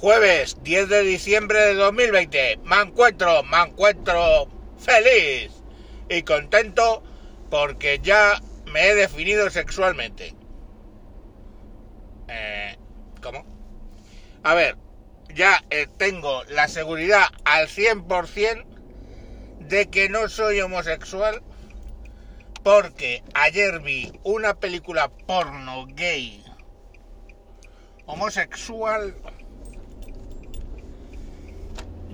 Jueves 10 de diciembre de 2020. Me encuentro, me encuentro feliz y contento porque ya me he definido sexualmente. Eh, ¿Cómo? A ver, ya eh, tengo la seguridad al 100% de que no soy homosexual porque ayer vi una película porno gay homosexual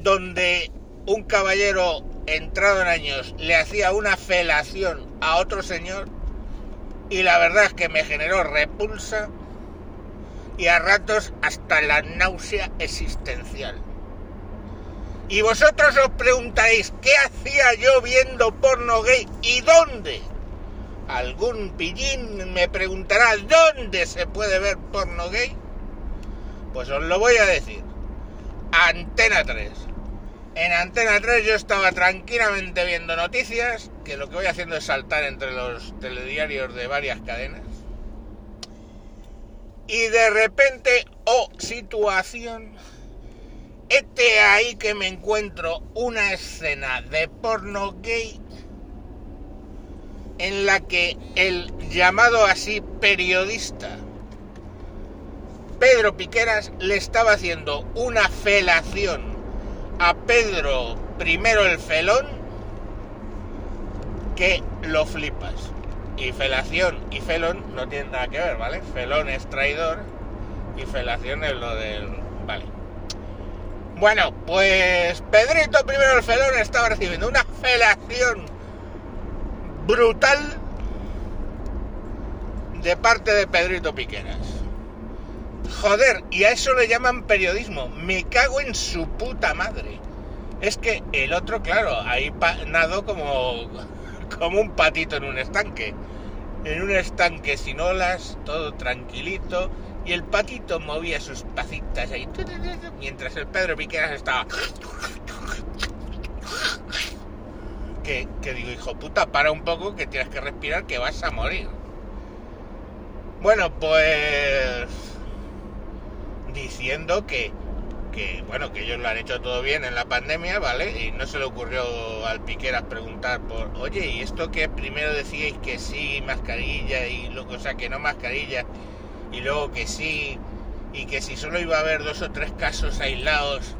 donde un caballero entrado en años le hacía una felación a otro señor y la verdad es que me generó repulsa y a ratos hasta la náusea existencial. Y vosotros os preguntaréis, ¿qué hacía yo viendo porno gay y dónde? Algún pillín me preguntará, ¿dónde se puede ver porno gay? Pues os lo voy a decir. Antena 3. En Antena 3 yo estaba tranquilamente viendo noticias, que lo que voy haciendo es saltar entre los telediarios de varias cadenas. Y de repente, oh situación, este ahí que me encuentro una escena de porno gay en la que el llamado así periodista Pedro Piqueras le estaba haciendo una felación a Pedro primero el felón que lo flipas. Y felación y felón no tienen nada que ver, ¿vale? Felón es traidor y felación es lo del... Vale. Bueno, pues Pedrito primero el felón estaba recibiendo una felación brutal de parte de Pedrito Piqueras. Joder, y a eso le llaman periodismo. Me cago en su puta madre. Es que el otro, claro, ahí nado como, como un patito en un estanque. En un estanque sin olas, todo tranquilito. Y el patito movía sus pacitas ahí. Mientras el Pedro Piqueras estaba que, digo, hijo puta, para un poco que tienes que respirar que vas a morir. Bueno, pues diciendo que, que, bueno, que ellos lo han hecho todo bien en la pandemia, ¿vale? Y no se le ocurrió al Piqueras preguntar por, oye, ¿y esto que primero decíais que sí, mascarilla, y luego, o sea, que no mascarilla, y luego que sí, y que si solo iba a haber dos o tres casos aislados,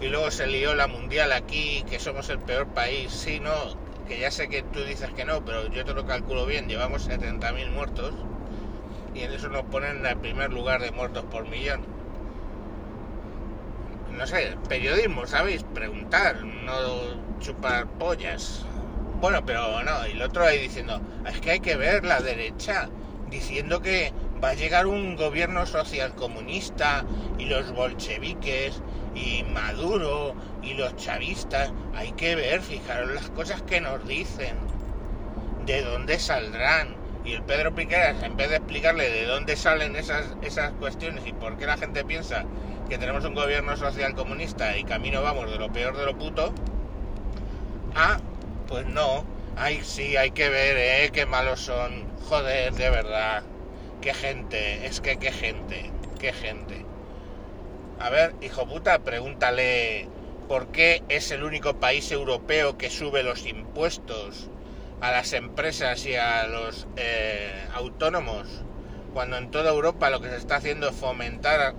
y luego se lió la mundial aquí, que somos el peor país. Sí, no, que ya sé que tú dices que no, pero yo te lo calculo bien, llevamos 70.000 muertos y en eso nos ponen en el primer lugar de muertos por millón. No sé, periodismo, ¿sabéis? Preguntar, no chupar pollas. Bueno, pero no, y el otro ahí diciendo, es que hay que ver la derecha, diciendo que va a llegar un gobierno social comunista y los bolcheviques y Maduro y los chavistas, hay que ver, fijaros las cosas que nos dicen, de dónde saldrán. Y el Pedro Piqueras, en vez de explicarle de dónde salen esas, esas cuestiones y por qué la gente piensa que tenemos un gobierno social comunista y camino vamos de lo peor de lo puto, ah, pues no, ay sí, hay que ver, eh, qué malos son, joder, de verdad, qué gente, es que qué gente, qué gente. A ver, hijo puta, pregúntale por qué es el único país europeo que sube los impuestos a las empresas y a los eh, autónomos, cuando en toda Europa lo que se está haciendo es fomentar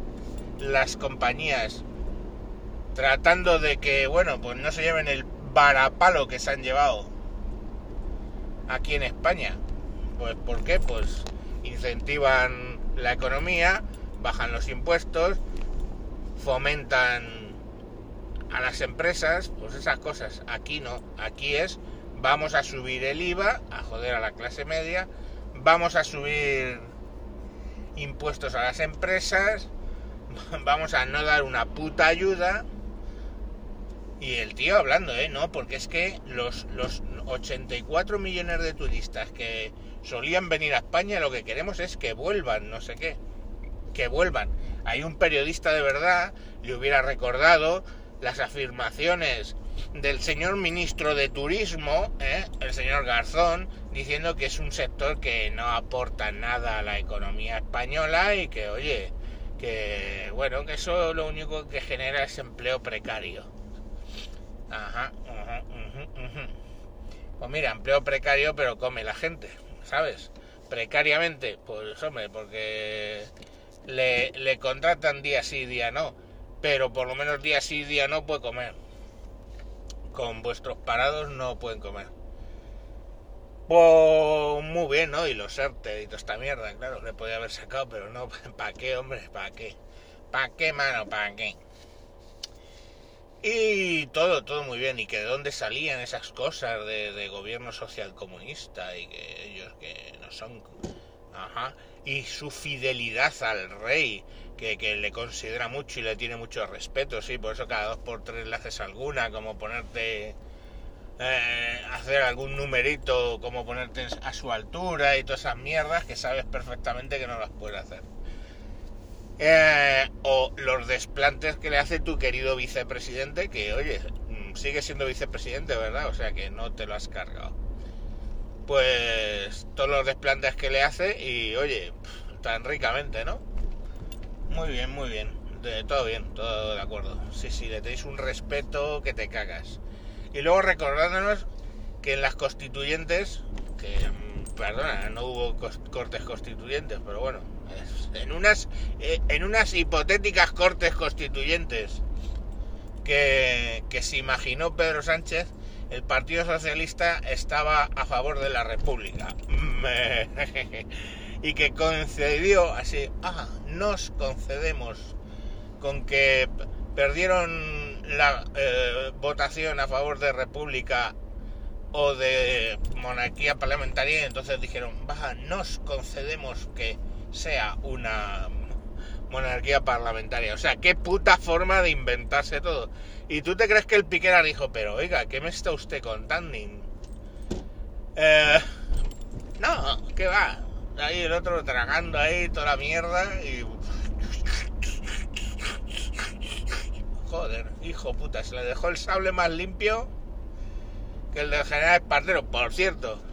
las compañías, tratando de que, bueno, pues no se lleven el varapalo que se han llevado aquí en España. Pues ¿por qué? Pues incentivan la economía, bajan los impuestos, fomentan a las empresas, pues esas cosas. Aquí no, aquí es vamos a subir el IVA, a joder a la clase media, vamos a subir impuestos a las empresas, vamos a no dar una puta ayuda. Y el tío hablando, ¿eh? No, porque es que los, los 84 millones de turistas que solían venir a España, lo que queremos es que vuelvan, no sé qué. Que vuelvan hay un periodista de verdad le hubiera recordado las afirmaciones del señor ministro de Turismo, ¿eh? el señor Garzón, diciendo que es un sector que no aporta nada a la economía española y que, oye, que bueno, que eso lo único que genera es empleo precario. Ajá, Pues mira, empleo precario, pero come la gente, ¿sabes? Precariamente, pues hombre, porque le, le contratan día sí, día no, pero por lo menos día sí, día no puede comer. Con vuestros parados no pueden comer. Muy bien, ¿no? Y los ERTE y toda esta mierda, claro, le podía haber sacado, pero no, ¿para qué, hombre? ¿Para qué? ¿Para qué, mano? ¿Para qué? Y todo, todo muy bien. ¿Y que de dónde salían esas cosas de, gobierno social comunista y que ellos que no son... Ajá. Y su fidelidad al rey, que, que, le considera mucho y le tiene mucho respeto, sí, por eso cada dos por tres le haces alguna, como ponerte eh, hacer algún numerito como ponerte a su altura y todas esas mierdas que sabes perfectamente que no las puedes hacer. Eh, o los desplantes que le hace tu querido vicepresidente, que oye, mm, sigue siendo vicepresidente, ¿verdad? O sea que no te lo has cargado. Pues todos los desplantes que le hace y oye, tan ricamente, ¿no? Muy bien, muy bien. De, todo bien, todo de acuerdo. Sí, sí, le tenéis un respeto que te cagas. Y luego recordándonos que en las constituyentes, que perdona, no hubo cortes constituyentes, pero bueno, en unas, eh, en unas hipotéticas cortes constituyentes que, que se imaginó Pedro Sánchez, el Partido Socialista estaba a favor de la República. y que concedió así, ah, nos concedemos con que perdieron la eh, votación a favor de república o de monarquía parlamentaria y entonces dijeron, baja, nos concedemos que sea una monarquía parlamentaria. O sea, qué puta forma de inventarse todo. Y tú te crees que el Piquera dijo, pero oiga, ¿qué me está usted contando? Eh, no, ¿qué va? Ahí el otro tragando ahí toda la mierda y Joder, hijo puta, se le dejó el sable más limpio que el del general Espartero. Por cierto,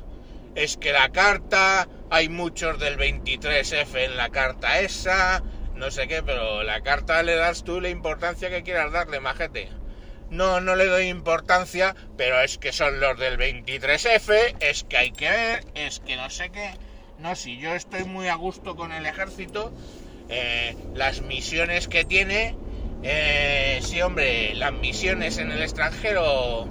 es que la carta, hay muchos del 23F en la carta esa, no sé qué, pero la carta le das tú la importancia que quieras darle, majete. No, no le doy importancia, pero es que son los del 23F, es que hay que ver, es que no sé qué. No, si yo estoy muy a gusto con el ejército, eh, las misiones que tiene eh, sí, hombre, las misiones en el extranjero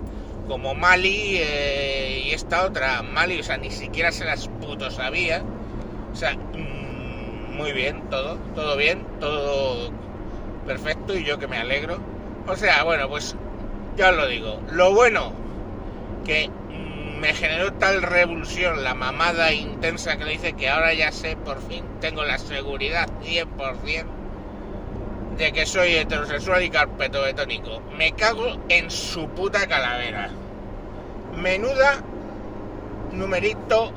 como Mali eh, y esta otra, Mali, o sea, ni siquiera se las puto sabía. O sea, mm, muy bien, todo, todo bien, todo perfecto y yo que me alegro. O sea, bueno, pues ya os lo digo. Lo bueno que mm, me generó tal revulsión la mamada intensa que le dice que ahora ya sé, por fin tengo la seguridad 100% de que soy heterosexual y carpeto betónico. Me cago en su puta calavera. Menuda numerito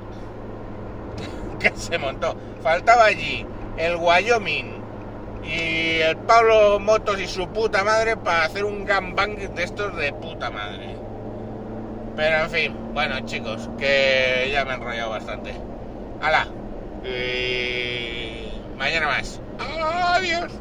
que se montó. Faltaba allí el Wyoming y el Pablo Motos y su puta madre para hacer un gangbang de estos de puta madre. Pero en fin, bueno chicos, que ya me he enrollado bastante. ¡Hala! Y... Mañana más. Adiós.